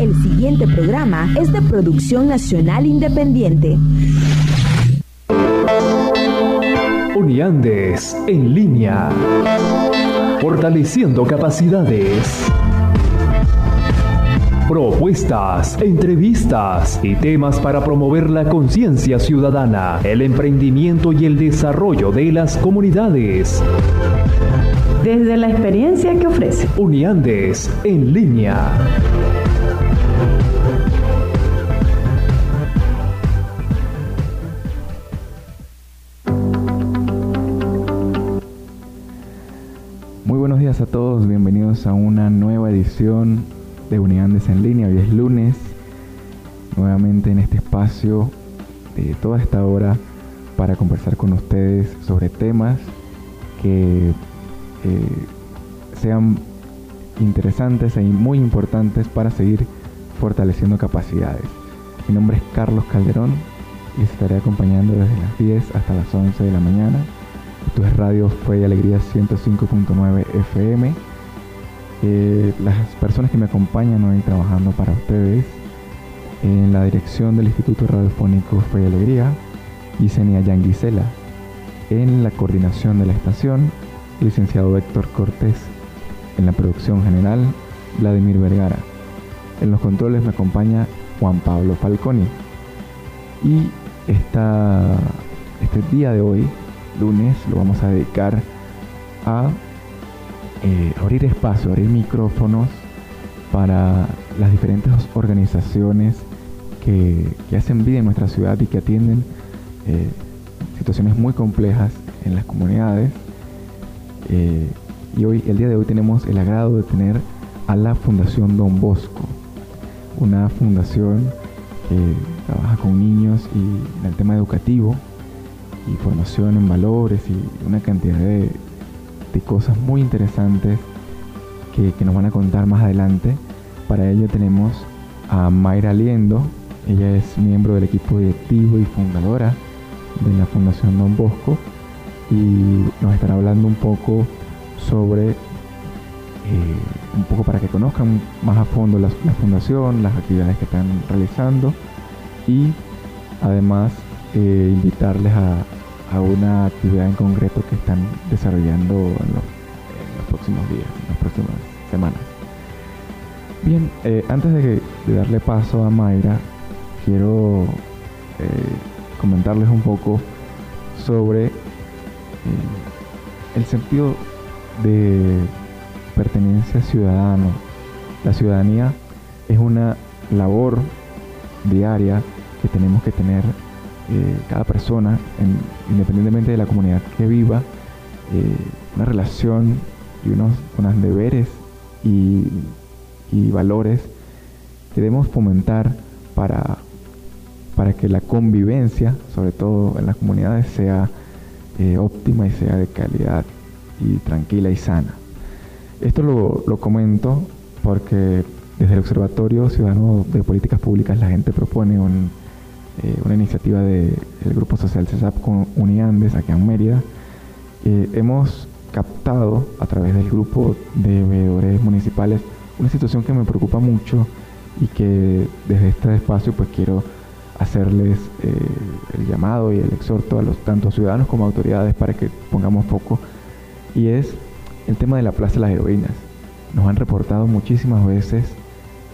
El siguiente programa es de producción nacional independiente. Uniandes en línea. Fortaleciendo capacidades. Propuestas, entrevistas y temas para promover la conciencia ciudadana, el emprendimiento y el desarrollo de las comunidades. Desde la experiencia que ofrece. Uniandes en línea. A todos, bienvenidos a una nueva edición de Unidades en línea. Hoy es lunes, nuevamente en este espacio de toda esta hora para conversar con ustedes sobre temas que eh, sean interesantes y muy importantes para seguir fortaleciendo capacidades. Mi nombre es Carlos Calderón y estaré acompañando desde las 10 hasta las 11 de la mañana esto es Radio Fe y Alegría 105.9 FM. Eh, las personas que me acompañan hoy trabajando para ustedes en la dirección del Instituto Radiofónico Fe y Alegría, Yesenia Yanguisela. En la coordinación de la estación, licenciado Héctor Cortés. En la producción general, Vladimir Vergara. En los controles me acompaña Juan Pablo Falconi. Y esta, este día de hoy lunes lo vamos a dedicar a eh, abrir espacio, abrir micrófonos para las diferentes organizaciones que, hacen vida en nuestra ciudad y que atienden eh, situaciones muy complejas en las comunidades. Eh, y hoy, el día de hoy, tenemos el agrado de tener a la Fundación Don Bosco, una fundación que trabaja con niños y en el tema educativo y formación en valores y una cantidad de, cosas muy interesantes que, nos van a contar más adelante. Para ello tenemos a Mayra Liendo, ella es miembro del equipo directivo y fundadora de la Fundación Don Bosco y nos estará hablando un poco sobre, eh, un poco para que conozcan más a fondo la fundación, las actividades que están realizando y además eh, invitarles a, una actividad en concreto que están desarrollando en los, próximos días, en las próximas semanas. Bien, eh, antes de, darle paso a Mayra, quiero eh, comentarles un poco sobre el sentido de pertenencia ciudadano. La ciudadanía es una labor diaria que tenemos que tener eh, cada persona, independientemente de la comunidad que viva, eh, una relación y unos, deberes y, valores que debemos fomentar para, para que la convivencia, sobre todo en las comunidades, sea eh, óptima y sea de calidad y tranquila y sana. Esto lo, lo comento porque desde el Observatorio Ciudadano de Políticas Públicas la gente propone un eh, una iniciativa del Grupo Social CESAP con Uniandes aquí en Mérida. Eh, hemos captado a través del grupo de veedores municipales una situación que me preocupa mucho y que desde este espacio pues quiero hacerles eh, el llamado y el exhorto a los tanto ciudadanos como autoridades para que pongamos foco y es el tema de la Plaza de las Heroínas. Nos han reportado muchísimas veces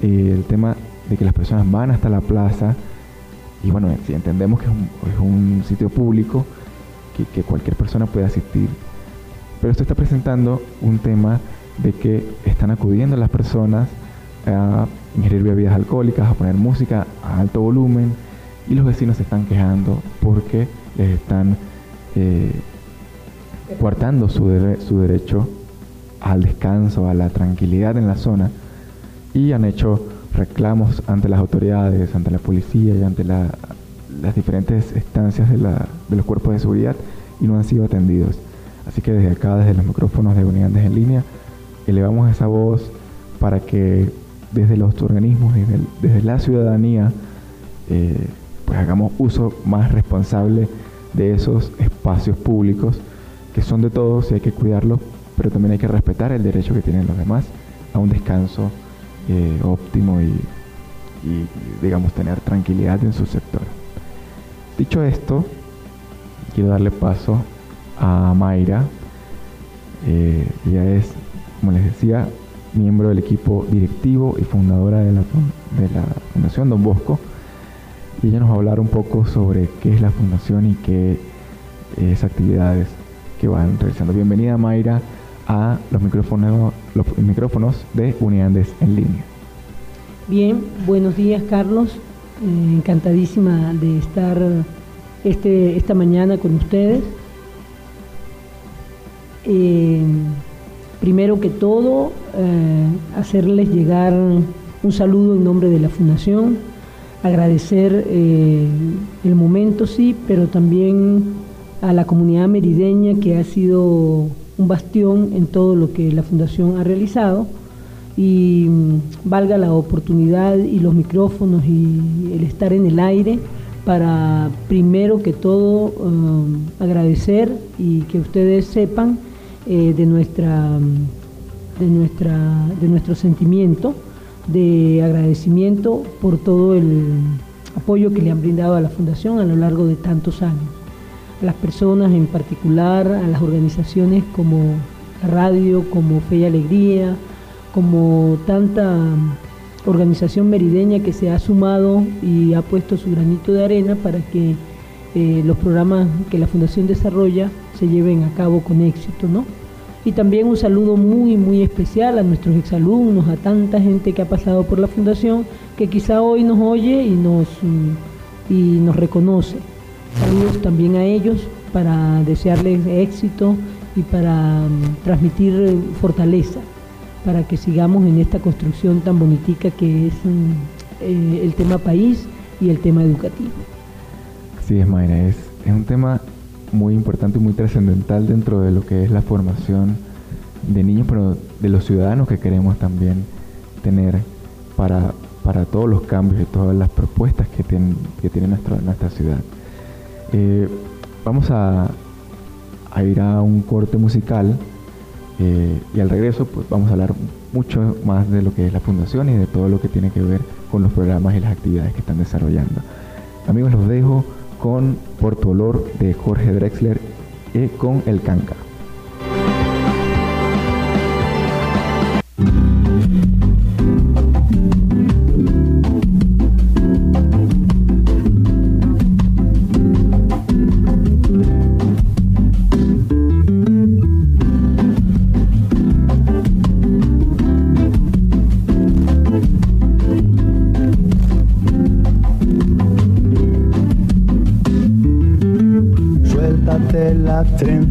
el tema de que las personas van hasta la plaza y bueno, si entendemos que es un, sitio público, que, cualquier persona puede asistir, pero esto está presentando un tema de que están acudiendo las personas a ingerir bebidas alcohólicas, a poner música a alto volumen y los vecinos se están quejando porque les están eh, coartando su, su derecho al descanso, a la tranquilidad en la zona y han hecho reclamos ante las autoridades, ante la policía y ante las diferentes estancias de, los cuerpos de seguridad y no han sido atendidos. Así que desde acá, desde los micrófonos de unidades en línea, elevamos esa voz para que desde los organismos, desde, desde la ciudadanía, eh, pues hagamos uso más responsable de esos espacios públicos que son de todos y hay que cuidarlos, pero también hay que respetar el derecho que tienen los demás a un descanso eh, óptimo y, digamos, tener tranquilidad en su sector. Dicho esto, quiero darle paso a Mayra. Eh, ella es, como les decía, miembro del equipo directivo y fundadora de la, de la Fundación Don Bosco. Y ella nos va a hablar un poco sobre qué es la fundación y qué es actividades que van realizando. Bienvenida Mayra a los micrófonos, los micrófonos de Unidades en línea. Bien, buenos días Carlos, eh, encantadísima de estar este, esta mañana con ustedes. Eh, primero que todo, eh, hacerles llegar un saludo en nombre de la Fundación, agradecer el momento, sí, pero también a la comunidad merideña que ha sido un bastión en todo lo que la Fundación ha realizado. Y mm, valga la oportunidad y los micrófonos y el estar en el aire para primero que todo mm, agradecer y que ustedes sepan eh, de nuestra mm, de nuestra de nuestro sentimiento de agradecimiento por todo el apoyo que le han brindado a la fundación a lo largo de tantos años a las personas en particular, a las organizaciones como radio, como Fe y Alegría, como tanta organización merideña que se ha sumado y ha puesto su granito de arena para que eh, los programas que la Fundación desarrolla se lleven a cabo con éxito, ¿no? Y también un saludo muy, muy especial a nuestros exalumnos, a tanta gente que ha pasado por la Fundación, que quizá hoy nos oye y nos, y nos reconoce. Saludos también a ellos para desearles éxito y para mm, transmitir eh, fortaleza, para que sigamos en esta construcción tan bonitica que es mm, eh, el tema país y el tema educativo. Así es, Mayra, es, un tema muy importante y muy trascendental dentro de lo que es la formación de niños, pero de los ciudadanos que queremos también tener para, para todos los cambios y todas las propuestas que, que tiene nuestra, nuestra ciudad. Eh, vamos a, ir a un corte musical eh, y al regreso pues vamos a hablar mucho más de lo que es la fundación y de todo lo que tiene que ver con los programas y las actividades que están desarrollando. Amigos, los dejo con Por tu olor de Jorge Drexler y con El Canca.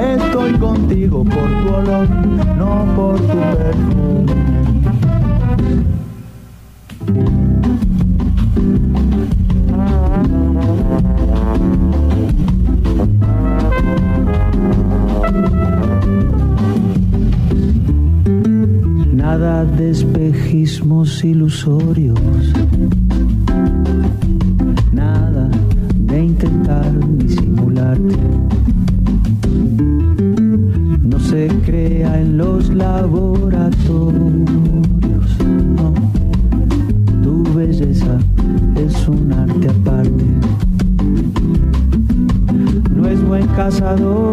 Estoy contigo por tu olor, no por tu perfume. Nada de espejismos ilusorios en los laboratorios. Tu belleza es un arte aparte. No es buen cazador.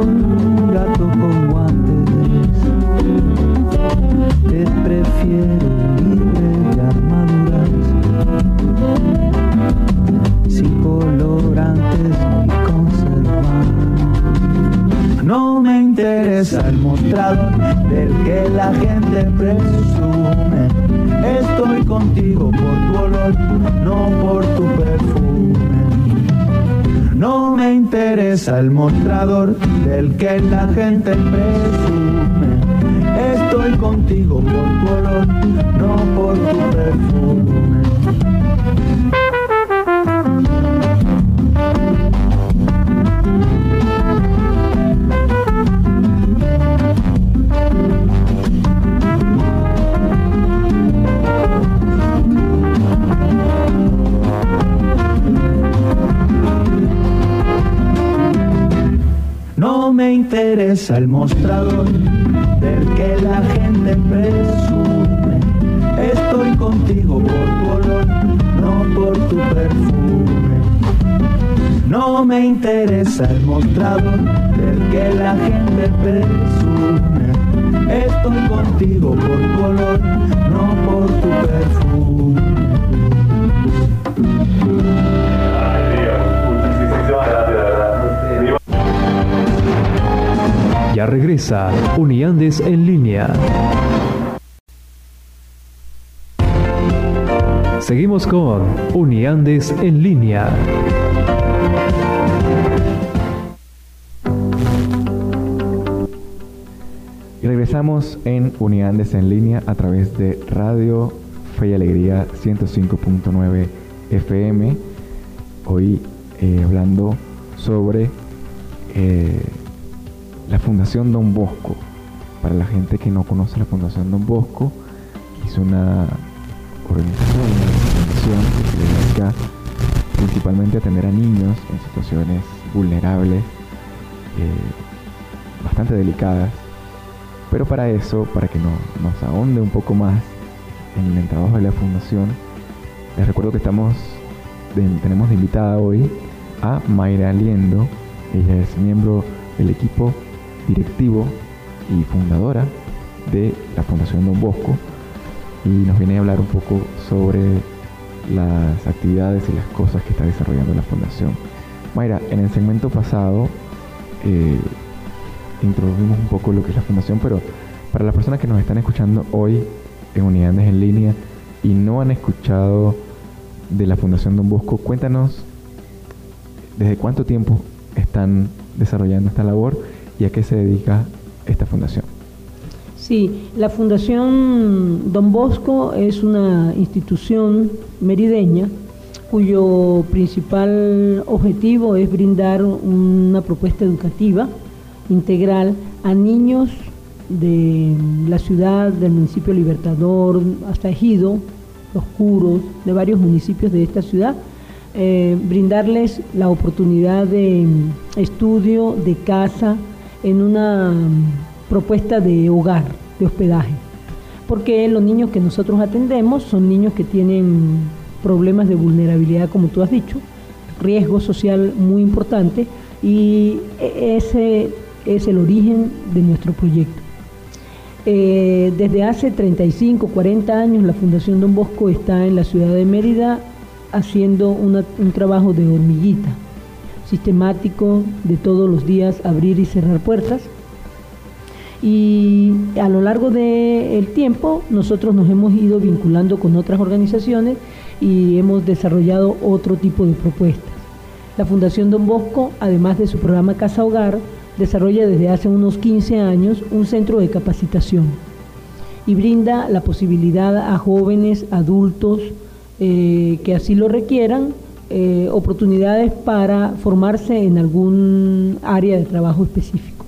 Mostrador del que la gente el mostrador Uniandes en línea. Seguimos con Uniandes en línea. Y regresamos en Unidades en línea a través de Radio Fe y Alegría 105.9 FM. Hoy eh, hablando sobre eh, la Fundación Don Bosco. Para la gente que no conoce la Fundación Don Bosco, es una organización, una fundación que se dedica principalmente a atender a niños en situaciones vulnerables, eh, bastante delicadas. Pero para eso, para que no, nos ahonde un poco más en el trabajo de la fundación, les recuerdo que estamos tenemos de invitada hoy a Mayra Aliendo. Ella es miembro del equipo directivo y fundadora de la Fundación Don Bosco y nos viene a hablar un poco sobre las actividades y las cosas que está desarrollando la fundación. Mayra, en el segmento pasado eh, introdujimos un poco lo que es la fundación, pero para las personas que nos están escuchando hoy en Unidades en línea y no han escuchado de la Fundación Don Bosco, cuéntanos desde cuánto tiempo están desarrollando esta labor y a qué se dedica esta fundación. Sí, la Fundación Don Bosco es una institución merideña cuyo principal objetivo es brindar una propuesta educativa integral a niños de la ciudad, del municipio Libertador, hasta Ejido, Los Curos, de varios municipios de esta ciudad, eh, brindarles la oportunidad de estudio, de casa, en una mm, propuesta de hogar, de hospedaje. Porque los niños que nosotros atendemos son niños que tienen problemas de vulnerabilidad, como tú has dicho, riesgo social muy importante y e- ese es el origen de nuestro proyecto. Eh, desde hace 35, 40 años la Fundación Don Bosco está en la ciudad de Mérida haciendo una- un trabajo de hormiguita, sistemático, de todos los días abrir y cerrar puertas. Y a lo largo del tiempo nosotros nos hemos ido vinculando con otras organizaciones y hemos desarrollado otro tipo de propuestas. La Fundación Don Bosco, además de su programa Casa Hogar, desarrolla desde hace unos 15 años un centro de capacitación y brinda la posibilidad a jóvenes, adultos eh, que así lo requieran, eh, oportunidades para formarse en algún área de trabajo específico.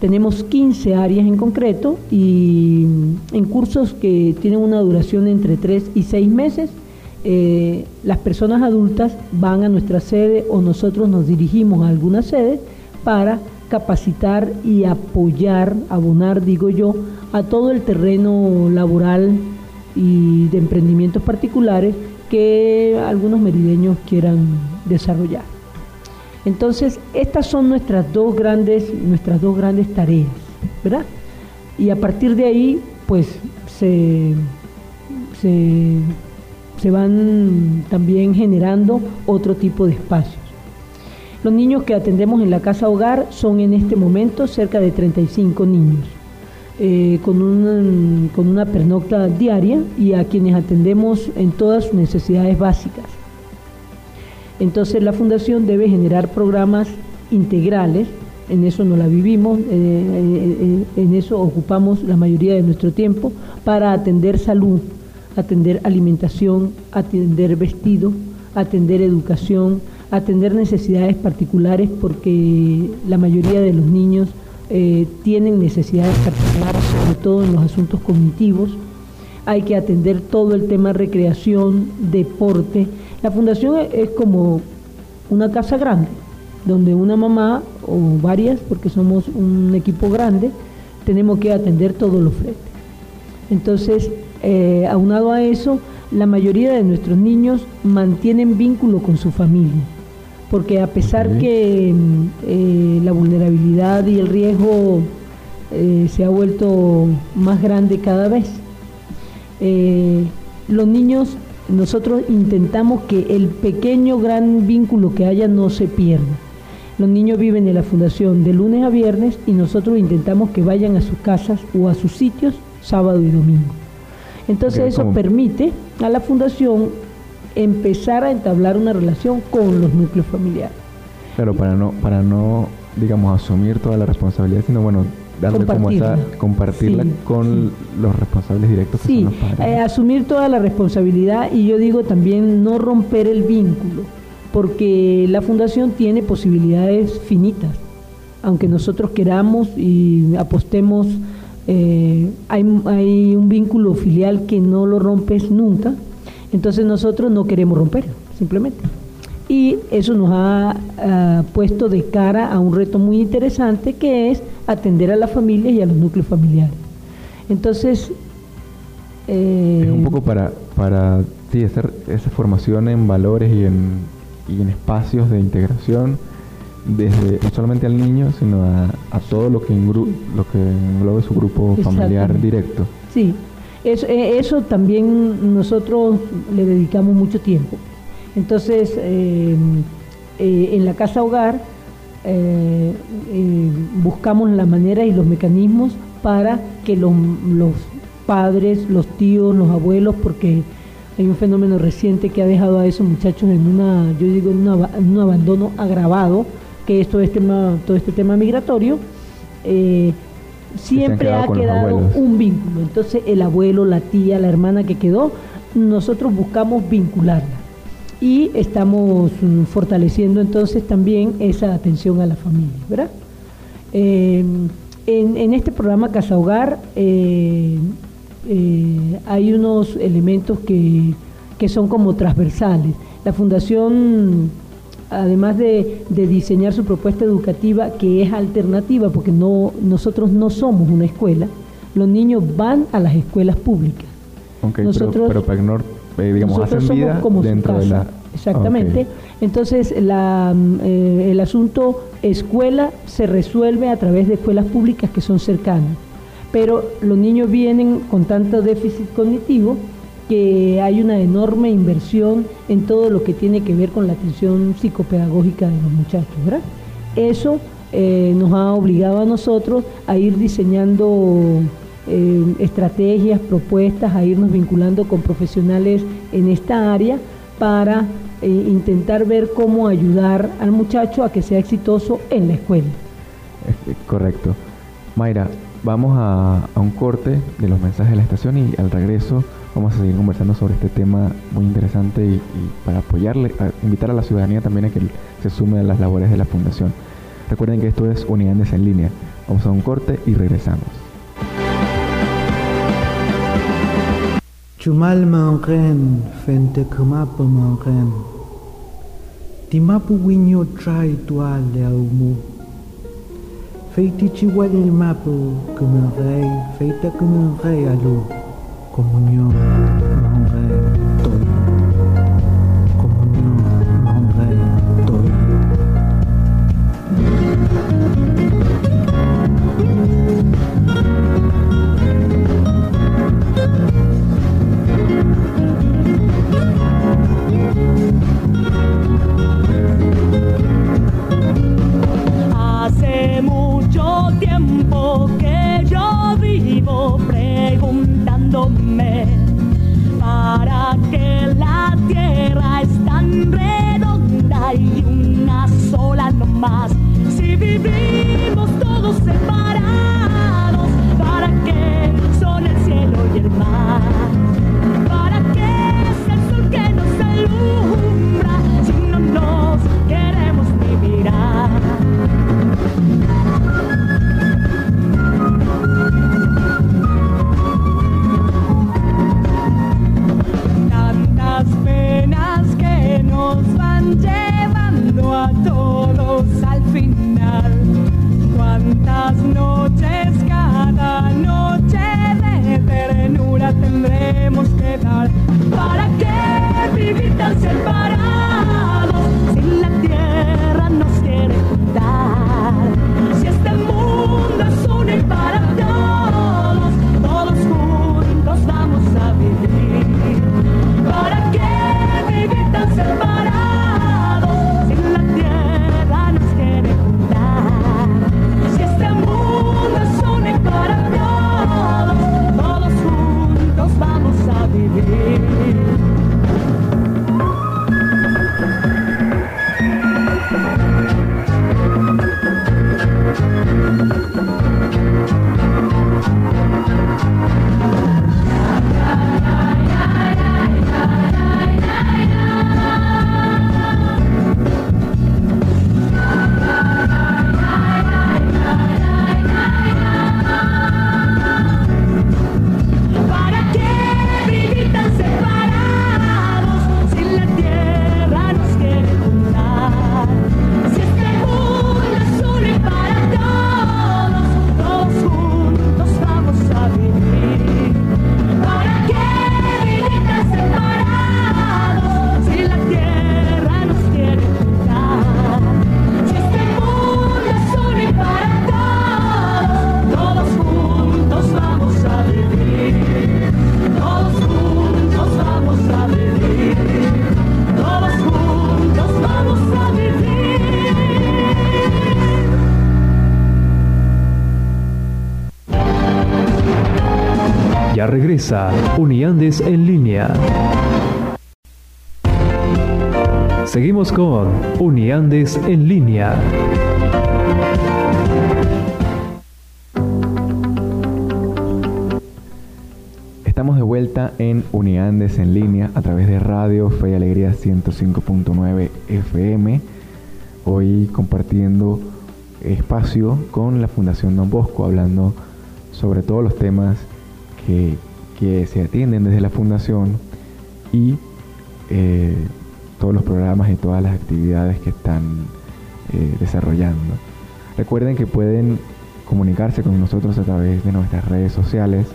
Tenemos 15 áreas en concreto y en cursos que tienen una duración entre 3 y 6 meses, eh, las personas adultas van a nuestra sede o nosotros nos dirigimos a alguna sede para capacitar y apoyar, abonar, digo yo, a todo el terreno laboral y de emprendimientos particulares que algunos merideños quieran desarrollar. Entonces, estas son nuestras dos grandes, nuestras dos grandes tareas, ¿verdad? Y a partir de ahí, pues, se, se, se van también generando otro tipo de espacios. Los niños que atendemos en la casa hogar son en este momento cerca de 35 niños. Eh, con, una, pernocta diaria y a quienes atendemos en todas sus necesidades básicas. Entonces la Fundación debe generar programas integrales, en eso no la vivimos, eh, eh, en eso ocupamos la mayoría de nuestro tiempo para atender salud, atender alimentación, atender vestido, atender educación, atender necesidades particulares porque la mayoría de los niños eh, tienen necesidades particulares, sobre todo en los asuntos cognitivos. Hay que atender todo el tema recreación, deporte. La fundación es como una casa grande, donde una mamá o varias, porque somos un equipo grande, tenemos que atender todos los frentes. Entonces, eh, aunado a eso, la mayoría de nuestros niños mantienen vínculo con su familia porque a pesar que mm, eh, la vulnerabilidad y el riesgo eh, se ha vuelto más grande cada vez, eh, los niños, nosotros intentamos que el pequeño gran vínculo que haya no se pierda. Los niños viven en la fundación de lunes a viernes y nosotros intentamos que vayan a sus casas o a sus sitios sábado y domingo. Entonces eso permite a la fundación empezar a entablar una relación con los núcleos familiares. Pero para no, para no, digamos, asumir toda la responsabilidad, sino bueno, darle como esa, compartirla con los responsables directos que son los padres. Eh, asumir toda la responsabilidad y yo digo también no romper el vínculo, porque la fundación tiene posibilidades finitas. Aunque nosotros queramos y apostemos, eh, hay, hay un vínculo filial que no lo rompes nunca, entonces nosotros no queremos romper, simplemente. Y eso nos ha ah, puesto de cara a un reto muy interesante que es atender a la familia y a los núcleos familiares. Entonces... es un poco para, para hacer esa formación en valores y en, y en espacios de integración desde no solamente al niño, sino a, a todo lo que, lo que englobe su grupo familiar directo. Sí, eso, eh, eso también nosotros le dedicamos mucho tiempo. Entonces, eh, eh, en la casa hogar buscamos la manera y los mecanismos para que los, padres, los tíos, los abuelos, porque hay un fenómeno reciente que ha dejado a esos muchachos en una, yo digo, en, un abandono agravado, que es todo este tema, todo este tema migratorio siempre ha quedado un vínculo. Entonces el abuelo, la tía, la hermana que quedó, nosotros buscamos vincularla. Y estamos mm, fortaleciendo entonces también esa atención a la familia, ¿verdad? Eh, en, este programa Casa Hogar eh, eh, hay unos elementos que, que son como transversales. La Fundación además de, diseñar su propuesta educativa que es alternativa, porque no, nosotros no somos una escuela, los niños van a las escuelas públicas. nosotros, pero, pero eh, digamos, hacen vida como dentro de la... Exactamente. Entonces, la, eh, el asunto escuela se resuelve a través de escuelas públicas que son cercanas. Pero los niños vienen con tanto déficit cognitivo que hay una enorme inversión en todo lo que tiene que ver con la atención psicopedagógica de los muchachos, ¿verdad? Eso eh, nos ha obligado a nosotros a ir diseñando eh, estrategias, propuestas, a irnos vinculando con profesionales en esta área para eh, intentar ver cómo ayudar al muchacho a que sea exitoso en la escuela. Correcto. Mayra, vamos a, a un corte de los mensajes de la estación y al regreso Vamos a seguir conversando sobre este tema muy interesante y, para apoyarle, invitar a la ciudadanía también a que se sume a las labores de la Fundación. Recuerden que esto es Unidades en línea. Vamos a un corte y regresamos. Chumal manren, fente kumapo manren. Timapu winyo trai. Feiti chihuahua el mapu, kumerei, feita kumerei alu comunión, Uniandes en línea. Seguimos con Uniandes en línea. Estamos de vuelta en Uniandes en línea a través de Radio Fe y Alegría 105.9 FM. Hoy compartiendo espacio con la Fundación Don Bosco, hablando sobre todos los temas que, se atienden desde la Fundación y eh, todos los programas y todas las actividades que están eh, desarrollando. Recuerden que pueden comunicarse con nosotros a través de nuestras redes sociales,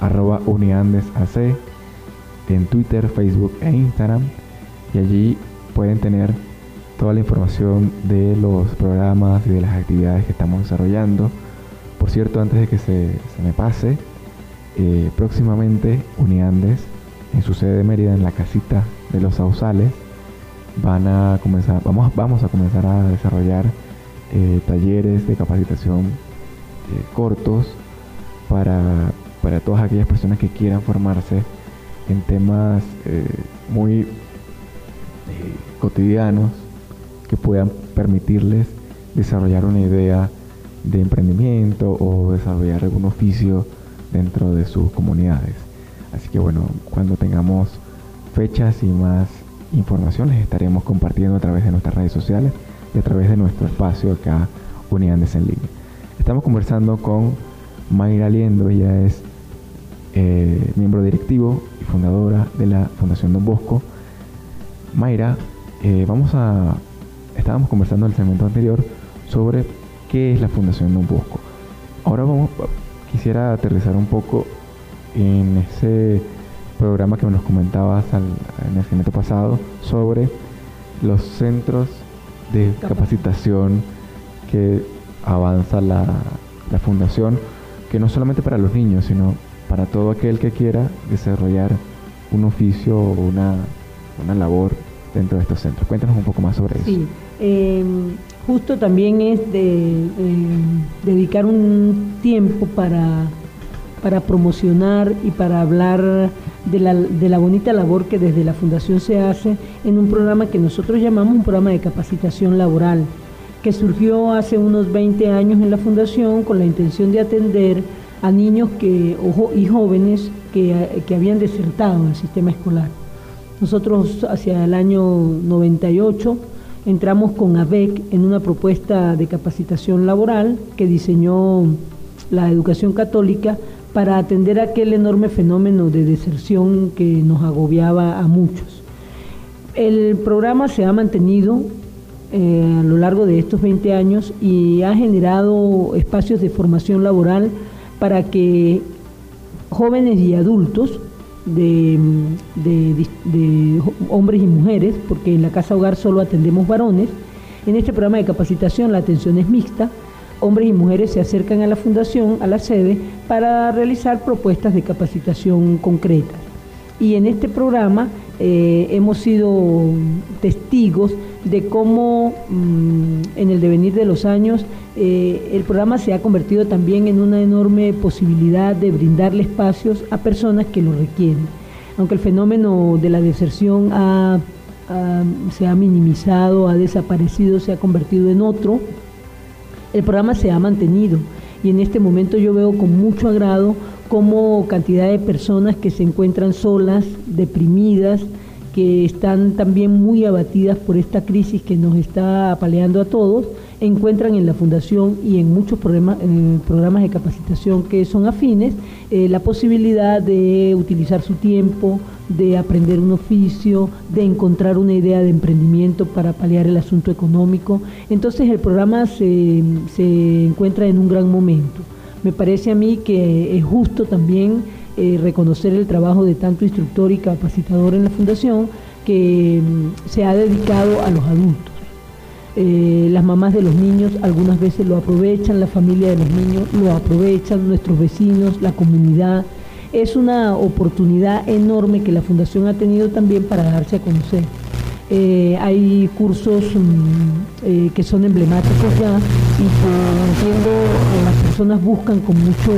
arroba uniandesac, en Twitter, Facebook e Instagram, y allí pueden tener toda la información de los programas y de las actividades que estamos desarrollando. Por cierto, antes de que se, me pase, eh, próximamente Uniandes, en su sede de Mérida, en la casita de los Sausales, van a comenzar, vamos, vamos a comenzar a desarrollar eh, talleres de capacitación eh, cortos para, para, todas aquellas personas que quieran formarse en temas muy cotidianos que puedan permitirles desarrollar una idea de emprendimiento o desarrollar algún oficio dentro de sus comunidades. Así que bueno, cuando tengamos fechas y más informaciones estaremos compartiendo a través de nuestras redes sociales y a través de nuestro espacio acá Unidades en línea. Estamos conversando con Mayra Liendo, ella es eh, miembro directivo y fundadora de la Fundación Don Bosco. Mayra, eh, vamos a estábamos conversando en el segmento anterior sobre qué es la Fundación Don Bosco. Ahora vamos, quisiera aterrizar un poco en ese programa que nos comentabas en el segmento pasado sobre los centros de capacitación que avanza la, fundación, que no solamente para los niños, sino para todo aquel que quiera desarrollar un oficio o una, una labor dentro de estos centros. Cuéntanos un poco más sobre eso. Eh, justo también es de em, dedicar un tiempo para, para promocionar y para hablar de la, de la bonita labor que desde la Fundación se hace en un programa que nosotros llamamos un programa de capacitación laboral, que surgió hace unos 20 años en la Fundación con la intención de atender a niños que, y jóvenes que, que habían desertado del sistema escolar. Nosotros hacia el año 98 entramos con ABEC en una propuesta de capacitación laboral que diseñó la educación católica para atender aquel enorme fenómeno de deserción que nos agobiaba a muchos. El programa se ha mantenido eh, a lo largo de estos 20 años y ha generado espacios de formación laboral para que jóvenes y adultos de, hombres y mujeres, porque en la casa hogar solo atendemos varones. En este programa de capacitación la atención es mixta. Hombres y mujeres se acercan a la fundación, a la sede, para realizar propuestas de capacitación concretas. Y en este programa eh, hemos sido testigos de cómo mm, en el devenir de los años eh, el programa se ha convertido también en una enorme posibilidad de brindarle espacios a personas que lo requieren. Aunque el fenómeno de la deserción se ha minimizado, ha desaparecido, se ha convertido en otro, el programa se ha mantenido y en este momento yo veo con mucho agrado cómo cantidad de personas que se encuentran solas, deprimidas, que están también muy abatidas por esta crisis que nos está apaleando a todos, encuentran en la Fundación y en muchos programas, de capacitación que son afines eh, la posibilidad de utilizar su tiempo, de aprender un oficio, de encontrar una idea de emprendimiento para paliar el asunto económico. Entonces el programa se encuentra en un gran momento. Me parece a mí que es justo también eh, reconocer el trabajo de tanto instructor y capacitador en la Fundación que mm, se ha dedicado a los adultos. Eh, las mamás de los niños algunas veces lo aprovechan, la familia de los niños lo aprovechan, nuestros vecinos, la comunidad. Es una oportunidad enorme que la Fundación ha tenido también para darse a conocer. Eh, hay cursos mm, que son emblemáticos ya y que entiendo las personas buscan con mucho,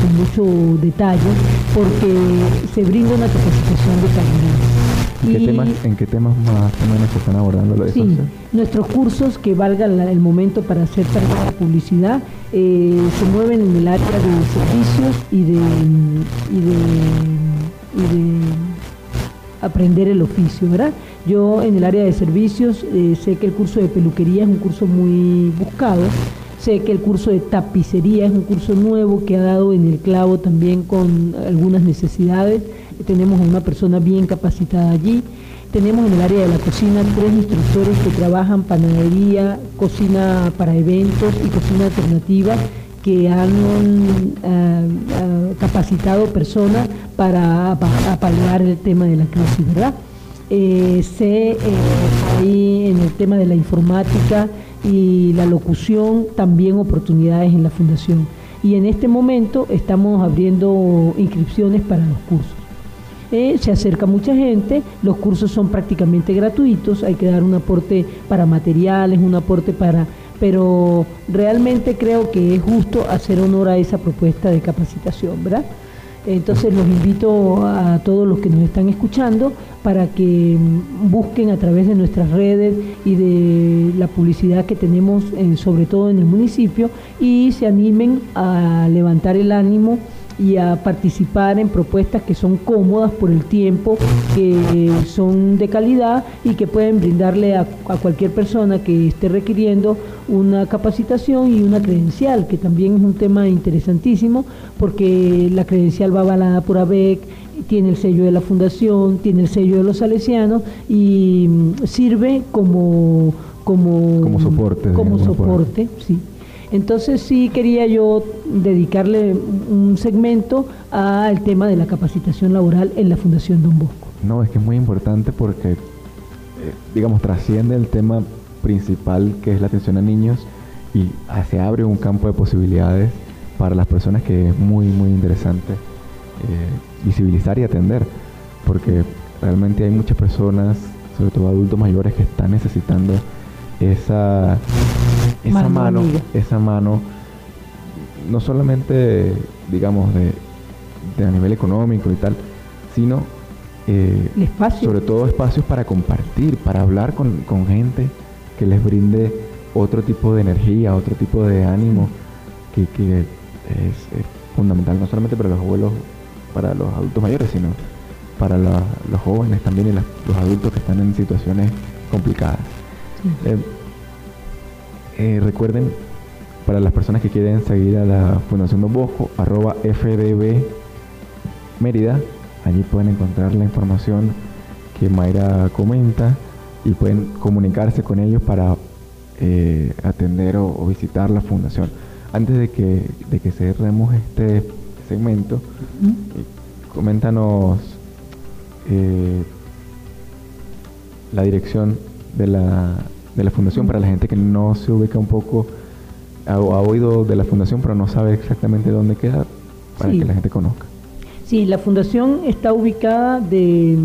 con mucho detalle porque se brinda una capacitación de calidad. ¿En qué, temas, ¿En qué temas más o menos se están abordando lo de Sí, nuestros cursos que valga el momento para hacer la publicidad eh, se mueven en el área de servicios y de, y de, y de aprender el oficio, ¿verdad? Yo en el área de servicios eh, sé que el curso de peluquería es un curso muy buscado, sé que el curso de tapicería es un curso nuevo que ha dado en el clavo también con algunas necesidades, tenemos a una persona bien capacitada allí. Tenemos en el área de la cocina tres instructores que trabajan panadería, cocina para eventos y cocina alternativa que han eh, eh, capacitado personas para apalear el tema de la crisis, ¿verdad? Eh, sé ahí en el tema de la informática y la locución también oportunidades en la fundación. Y en este momento estamos abriendo inscripciones para los cursos. se acerca mucha gente, los cursos son prácticamente gratuitos, hay que dar un aporte para materiales, un aporte para pero realmente creo que es justo hacer honor a esa propuesta de capacitación, ¿verdad? Entonces los invito a todos los que nos están escuchando para que busquen a través de nuestras redes y de la publicidad que tenemos sobre todo en el municipio y se animen a levantar el ánimo y a participar en propuestas que son cómodas por el tiempo, que son de calidad y que pueden brindarle a, cualquier persona que esté requiriendo una capacitación y una credencial, que también es un tema interesantísimo porque la credencial va avalada por ABEC, tiene el sello de la fundación, tiene el sello de los salesianos y mm, sirve como como, como soporte. Como soporte, sí. Entonces sí quería yo dedicarle un segmento al tema de la capacitación laboral en la Fundación Don Bosco. No, es que es muy importante porque, eh, digamos, trasciende el tema principal que es la atención a niños y se abre un campo de posibilidades para las personas que es muy, muy interesante eh, visibilizar y atender, porque realmente hay muchas personas, sobre todo adultos mayores, que están necesitando esa esa mano, esa mano, no solamente, digamos, de, a nivel económico y tal, sino eh, sobre todo espacios para compartir, para hablar con, gente que les brinde otro tipo de energía, otro tipo de ánimo, que, es, fundamental no solamente para los abuelos, para los adultos mayores, sino para los jóvenes también y los adultos que están en situaciones complicadas. Eh, eh, recuerden, para las personas que quieren seguir a la Fundación Don Bosco, arroba FDB Mérida, allí pueden encontrar la información que Mayra comenta y pueden comunicarse con ellos para eh, atender o, visitar la fundación. Antes de que, de que cerremos este segmento, eh, coméntanos la dirección de la de la fundación para la gente que no se ubica un poco, ha, ha oído de la fundación pero no sabe exactamente dónde queda, para que la gente conozca. Sí, la fundación está ubicada de, eh,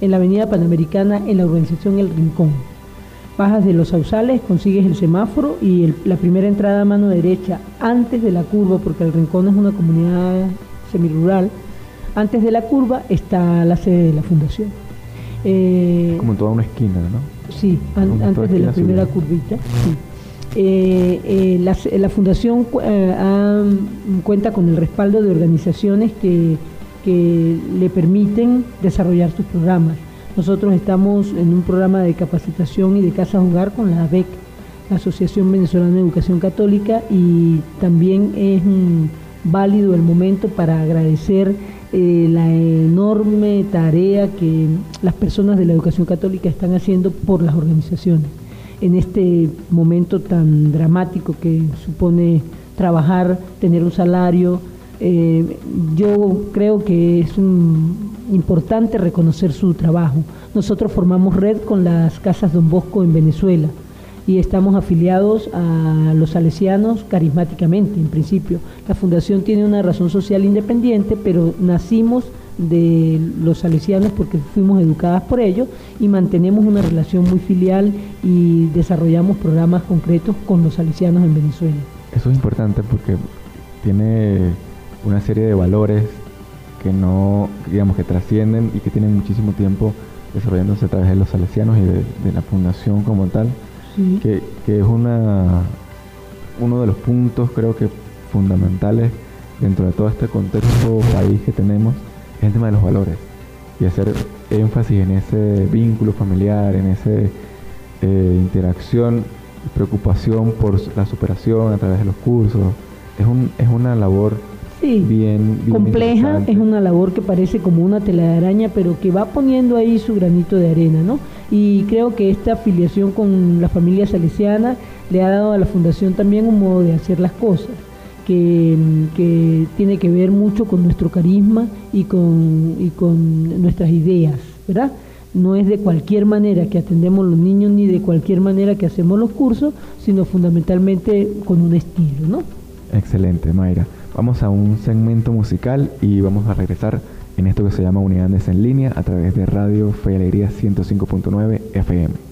en la avenida Panamericana en la urbanización El Rincón. Bajas de los Sausales, consigues el semáforo y la primera entrada a mano derecha, antes de la curva, porque El Rincón es una comunidad semirural, antes de la curva está la sede de la fundación. Eh, Como en toda una esquina, ¿no? Sí, antes de la primera curvita. Eh, eh, la, Fundación eh, cuenta con el respaldo de organizaciones que, le permiten desarrollar sus programas. Nosotros estamos en un programa de capacitación y de casa hogar con la ABEC, la Asociación Venezolana de Educación Católica, y también es válido el momento para agradecer eh, la enorme tarea que las personas de la educación católica están haciendo por las organizaciones en este momento tan dramático que supone trabajar, tener un salario. Eh, yo creo que es importante reconocer su trabajo. Nosotros formamos red con las Casas Don Bosco en Venezuela y estamos afiliados a los salesianos carismáticamente, en principio. La fundación tiene una razón social independiente, pero nacimos de los salesianos porque fuimos educadas por ellos y mantenemos una relación muy filial y desarrollamos programas concretos con los salesianos en Venezuela. Eso es importante porque tiene una serie de valores que no, digamos, que trascienden y que tienen muchísimo tiempo desarrollándose a través de los salesianos y de, la fundación como tal, que, que, es una, uno de los puntos creo que fundamentales dentro de todo este contexto país que tenemos, es el tema de los valores y hacer énfasis en ese vínculo familiar, en esa eh, interacción preocupación por la superación a través de los cursos. Es, un, es una labor bien, compleja, es una labor que parece como una telaraña, pero que va poniendo ahí su granito de arena, ¿no? Y creo que esta afiliación con la familia salesiana le ha dado a la fundación también un modo de hacer las cosas. Que, tiene que ver mucho con nuestro carisma y con, y con nuestras ideas, ¿verdad? No es de cualquier manera que atendemos los niños ni de cualquier manera que hacemos los cursos, sino fundamentalmente con un estilo, ¿no? Excelente, Mayra. Vamos a un segmento musical y vamos a regresar en esto que se llama Unidades en Línea a través de Radio Fe y Alegría 105.9 FM.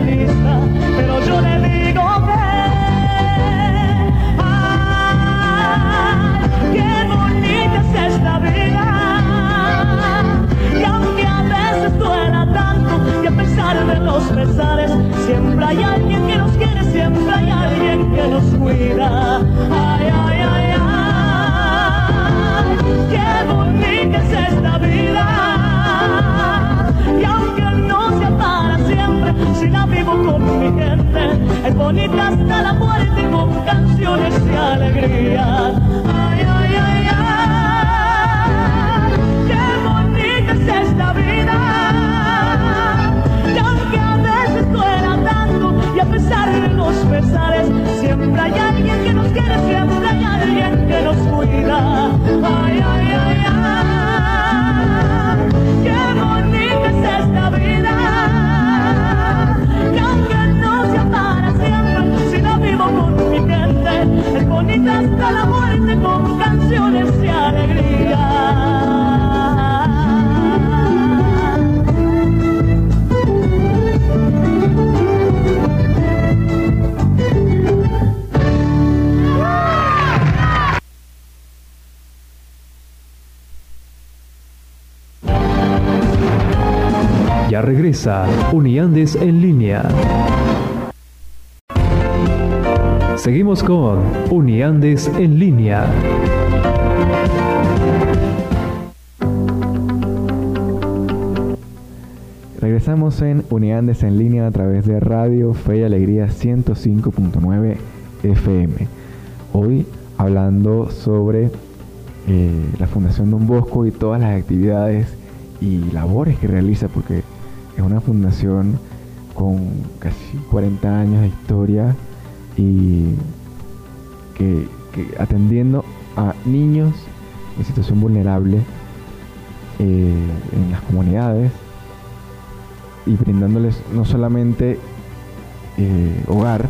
pero yo le digo que, ay, ah, qué bonita es esta vida. Y aunque a veces duela tanto, que a pesar de los pesares, siempre hay alguien que nos quiere, siempre hay alguien que nos cuida. Ay, ay, ay, ay, qué bonita es esta vida. bonitas hasta la muerte con canciones y alegrías. Regresa Uniandes en línea. Seguimos con Uniandes en línea. Regresamos en Uniandes en línea a través de Radio Fe y Alegría 105.9 FM. Hoy hablando sobre eh, la Fundación Don Bosco y todas las actividades y labores que realiza, porque es una fundación con casi 40 años de historia y que, atendiendo a niños en situación vulnerable eh, en las comunidades y brindándoles no solamente eh, hogar,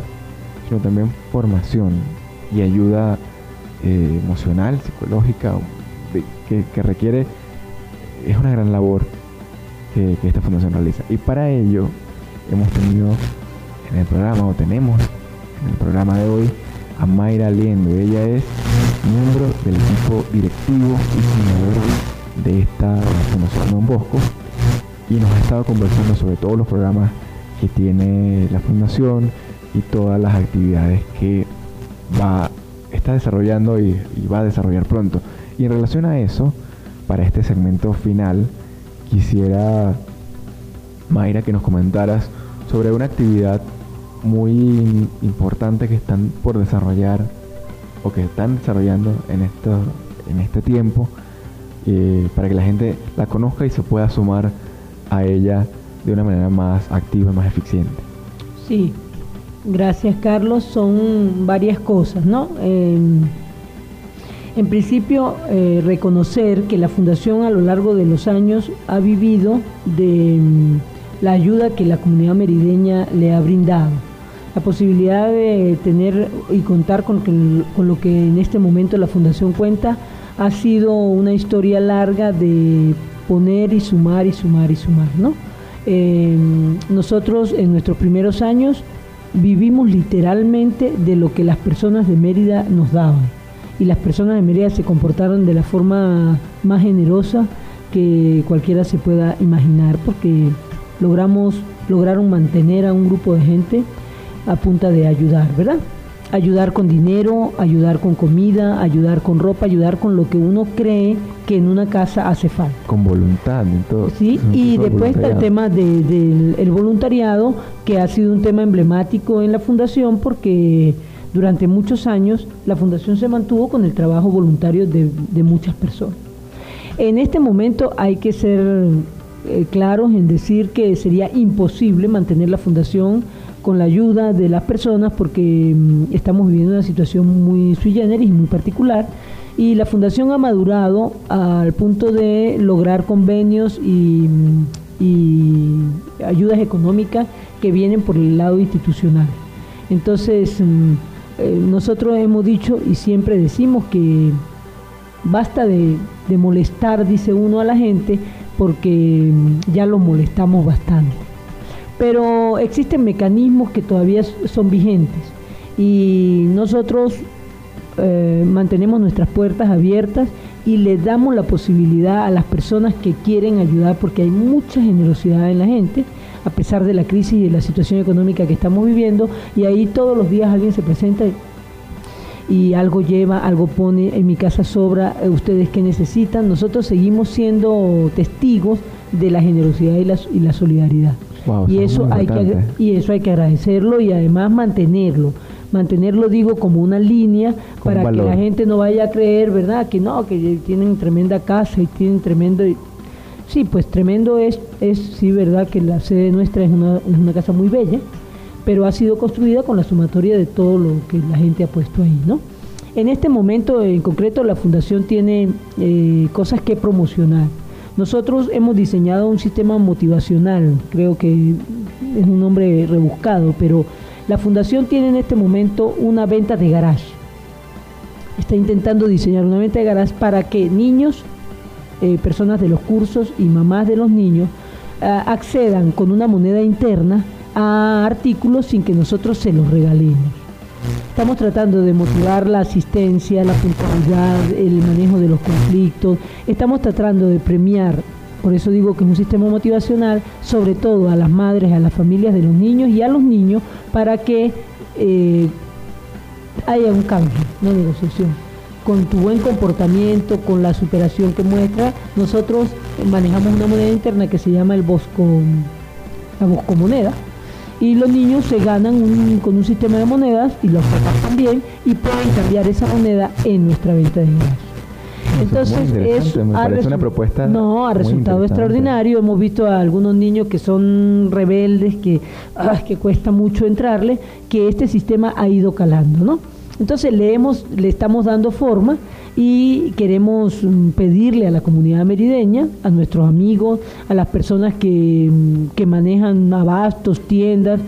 sino también formación y ayuda eh, emocional, psicológica, que, requiere, es una gran labor que, esta fundación realiza. Y para ello hemos tenido en el programa, o tenemos en el programa de hoy a Mayra Liendo. Ella es miembro del equipo directivo y fundador de esta Fundación Don Bosco y nos ha estado conversando sobre todos los programas que tiene la fundación y todas las actividades que va está desarrollando y va a desarrollar pronto. Y en relación a eso, para este segmento final, quisiera, Mayra, que nos comentaras sobre una actividad muy importante que están por desarrollar o que están desarrollando en, esto, en este tiempo eh, para que la gente la conozca y se pueda sumar a ella de una manera más activa y más eficiente. Sí, gracias Carlos. Son varias cosas, ¿no? En principio, eh, reconocer que la Fundación a lo largo de los años ha vivido de mm, la ayuda que la comunidad merideña le ha brindado la posibilidad de tener y contar con, lo que en este momento la Fundación cuenta ha sido una historia larga de poner y sumar y sumar y sumar, ¿no? Em, nosotros en nuestros primeros años vivimos literalmente de lo que las personas de Mérida nos daban y las personas de Mérida se comportaron de la forma más generosa que cualquiera se pueda imaginar porque logramos lograron mantener a un grupo de gente a punta de ayudar, ¿verdad? Ayudar con dinero, ayudar con comida, ayudar con ropa, ayudar con lo que uno cree que en una casa hace falta. Con voluntad, entonces. Sí, y después está el tema del voluntariado, que ha sido un tema emblemático en la fundación porque durante muchos años la fundación se mantuvo con el trabajo voluntario de, muchas personas. En este momento hay que ser eh, claros en decir que sería imposible mantener la fundación con la ayuda de las personas porque mm, estamos viviendo una situación muy sui generis, muy particular y la fundación ha madurado al punto de lograr convenios y, mm, ayudas económicas que vienen por el lado institucional. Entonces, mm, eh, nosotros hemos dicho y siempre decimos que basta de, molestar, dice uno a la gente, porque ya lo molestamos bastante. Pero existen mecanismos que todavía son vigentes y nosotros eh, mantenemos nuestras puertas abiertas y le damos la posibilidad a las personas que quieren ayudar porque hay mucha generosidad en la gente a pesar de la crisis y de la situación económica que estamos viviendo y ahí todos los días alguien se presenta y algo lleva, algo pone, en mi casa sobra, eh, ustedes que necesitan, nosotros seguimos siendo testigos de la generosidad y la, y la solidaridad. Y eso hay que y eso hay que agradecerlo y además mantenerlo. Mantenerlo digo como una línea para que la gente no vaya a creer verdad que no que tienen tremenda casa y tienen tremendo sí pues tremendo es es sí verdad que la sede nuestra es una, es una casa muy bella pero ha sido construida con la sumatoria de todo lo que la gente ha puesto ahí no en este momento en concreto la fundación tiene eh, cosas que promocionar nosotros hemos diseñado un sistema motivacional, creo que es un nombre rebuscado, pero la fundación tiene en este momento una venta de garage. Está intentando diseñar una venta de garage para que niños, eh, personas de los cursos y mamás de los niños eh, accedan con una moneda interna a artículos sin que nosotros se los regalemos. Estamos tratando de motivar la asistencia, la puntualidad, el manejo de los conflictos. Estamos tratando de premiar por eso digo que es un sistema motivacional, sobre todo a las madres, a las familias de los niños y a los niños, para que eh, haya un cambio, una negociación. Con tu buen comportamiento, con la superación que muestra, nosotros manejamos una moneda interna que se llama el Bosco, la Bosco Moneda, y los niños se ganan con un sistema de monedas y los papás también y pueden cambiar esa moneda en nuestra venta de ingresos. Entonces, es, una propuesta. No, ha resultado extraordinario. Hemos visto a algunos niños que son rebeldes, que, ah, que cuesta mucho entrarle, que este sistema ha ido calando, ¿no? Entonces le, hemos, le estamos dando forma y queremos mm, pedirle a la comunidad merideña, a nuestros amigos, a las personas que, mm, que manejan abastos, tiendas,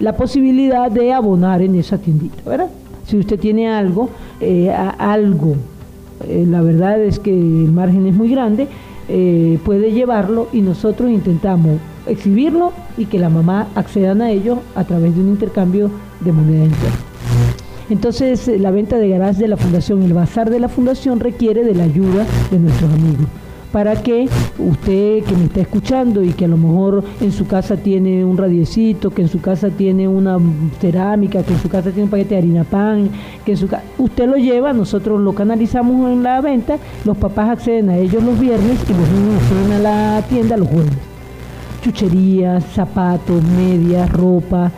la posibilidad de abonar en esa tiendita, ¿verdad? Si usted tiene algo, eh, algo eh, la verdad es que el margen es muy grande, eh, puede llevarlo y nosotros intentamos exhibirlo y que la mamá accedan a ello a través de un intercambio de moneda interna. Entonces, la venta de garage de la fundación, el bazar de la fundación requiere de la ayuda de nuestros amigos para que usted que me está escuchando y que a lo mejor en su casa tiene un radiecito, que en su casa tiene una cerámica, que en su casa tiene un paquete de harina pan, que en su usted lo lleva, nosotros lo canalizamos en la venta, los papás acceden a ellos los viernes y los niños acceden a la tienda los jueves. Chucherías, zapatos, medias, ropa,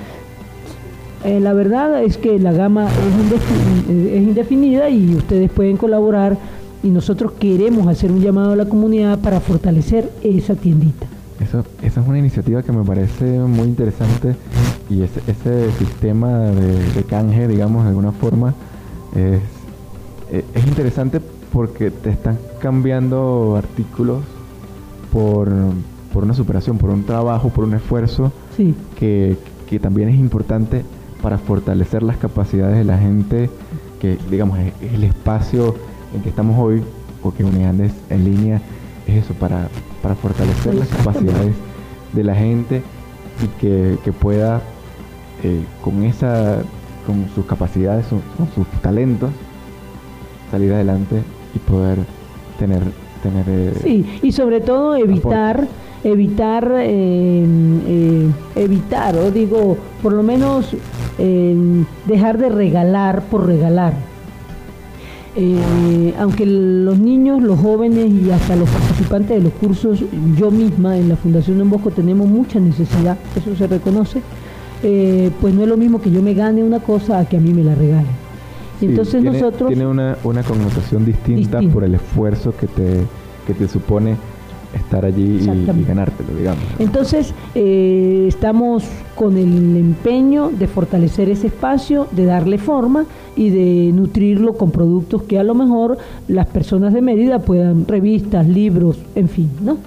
eh, la verdad es que la gama es, indefinida y ustedes pueden colaborar y nosotros queremos hacer un llamado a la comunidad para fortalecer esa tiendita. Eso, esa es una iniciativa que me parece muy interesante y ese, ese sistema de, canje, digamos, de alguna forma, es, e, es interesante porque te están cambiando artículos por, por una superación, por un trabajo, por un esfuerzo que, que también es importante para fortalecer las capacidades de la gente, que digamos es el espacio en que estamos hoy, porque Unidades en línea es eso, para, para fortalecer las capacidades de la gente y que, pueda eh, con esa con sus capacidades, con sus talentos, salir adelante y poder tener tener eh, sí y sobre todo evitar evitar eh, evitar o digo por lo menos dejar de regalar por regalar eh, aunque los niños, los jóvenes y hasta los participantes de los cursos, yo misma en la Fundación Don Bosco tenemos mucha necesidad, eso se reconoce, eh, pues no es lo mismo que yo me gane una cosa a que a mí me la regalen. entonces nosotros... Tiene una, una connotación distinta, por el esfuerzo que te, que te supone estar allí y, ganártelo, digamos. Entonces, eh, estamos con el empeño de fortalecer ese espacio, de darle forma y de nutrirlo con productos que a lo mejor las personas de Mérida puedan, revistas, libros, en fin, ¿no?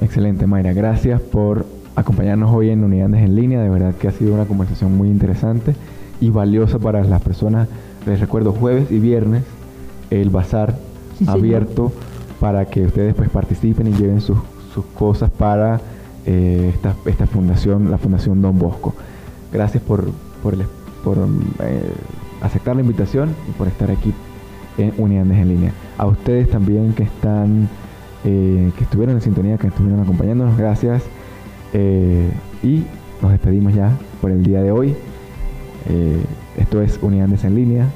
Excelente, Mayra. Gracias por acompañarnos hoy en Unidades en Línea. De verdad que ha sido una conversación muy interesante y valiosa para las personas. Les recuerdo, jueves y viernes, el bazar abierto para que ustedes pues participen y lleven sus, cosas para eh, esta, esta, fundación, la Fundación Don Bosco. Gracias por, por, eh, aceptar la invitación y por estar aquí en Unidades en Línea. A ustedes también que están, eh, que estuvieron en sintonía, que estuvieron acompañándonos, gracias. y nos despedimos ya por el día de hoy. esto es Unidades en Línea.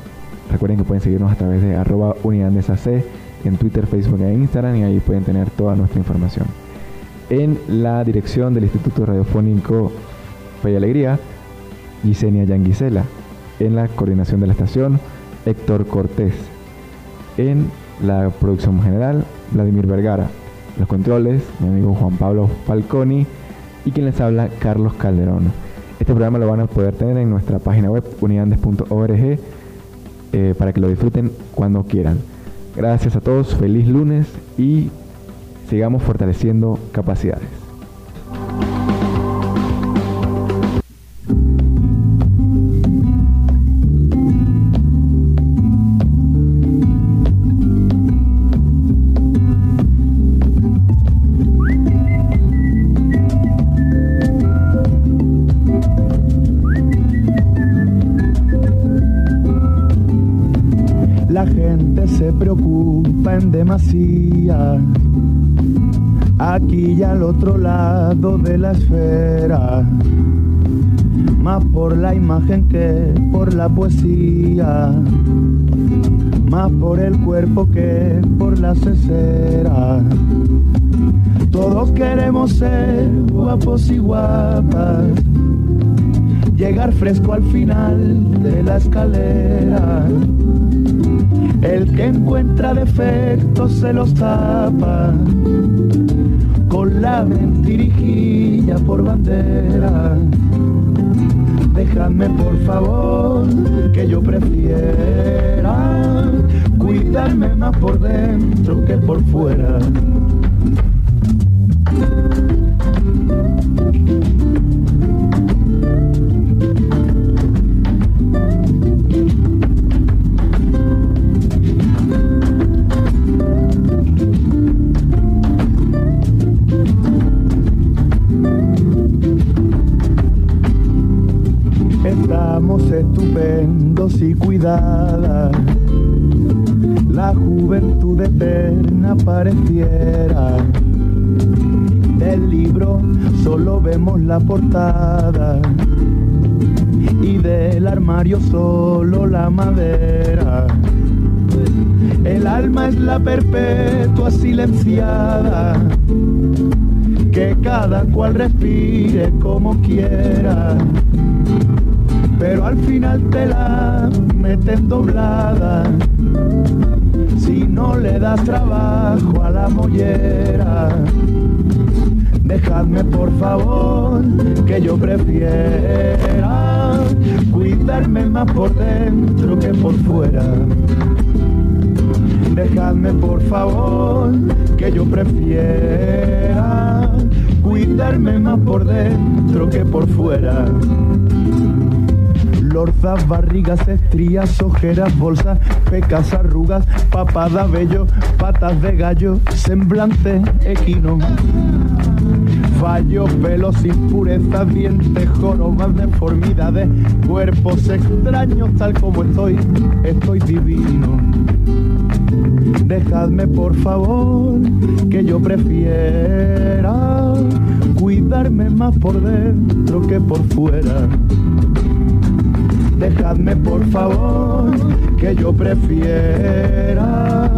Recuerden que pueden seguirnos a través de arroba unidadesAC en Twitter, Facebook e Instagram y ahí pueden tener toda nuestra información. En la dirección del Instituto Radiofónico Fe y Alegría, Gisenia Yanguisela. En la coordinación de la estación, Héctor Cortés. En la producción general, Vladimir Vergara. Los controles, mi amigo Juan Pablo Falconi y quien les habla, Carlos Calderón. Este programa lo van a poder tener en nuestra página web unidandes.org eh, para que lo disfruten cuando quieran. Gracias a todos, feliz lunes y sigamos fortaleciendo capacidades. Preocupa en demasía aquí y al otro lado de la esfera, más por la imagen que por la poesía, más por el cuerpo que por la cesera. Todos queremos ser guapos y guapas, llegar fresco al final de la escalera. El que encuentra defectos se los tapa con la mentirijilla por bandera. Déjame por favor que yo prefiera cuidarme más por dentro que por fuera. Estupendos y cuidada. La juventud eterna pareciera. Del libro solo vemos la portada y del armario solo la madera. El alma es la perpetua silenciada, que cada cual respire como quiera pero al final te la meten doblada. Si no le das trabajo a la mollera, dejadme por favor que yo prefiera cuidarme más por dentro que por fuera. Dejadme por favor que yo prefiera cuidarme más por dentro que por fuera lorzas, barrigas, estrías, ojeras, bolsas, pecas, arrugas, papada, vello, patas de gallo, semblante equino. Fallos, pelos, impurezas, dientes, jorobas, deformidades, cuerpos extraños tal como estoy, estoy divino. Dejadme por favor que yo prefiera cuidarme más por dentro que por fuera. Dejadme por favor que yo prefiera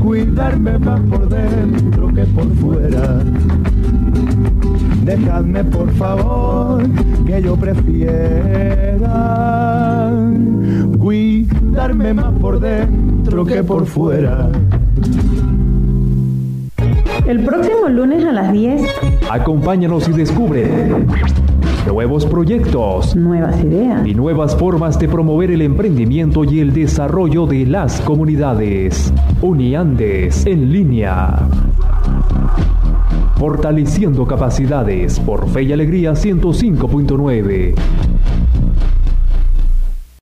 cuidarme más por dentro que por fuera. Dejadme por favor que yo prefiera cuidarme más por dentro que por fuera. El próximo lunes a las 10. Acompáñanos y descubre nuevos proyectos, nuevas ideas y nuevas formas de promover el emprendimiento y el desarrollo de las comunidades. Uniandes en línea. Fortaleciendo capacidades por Fe y Alegría 105.9.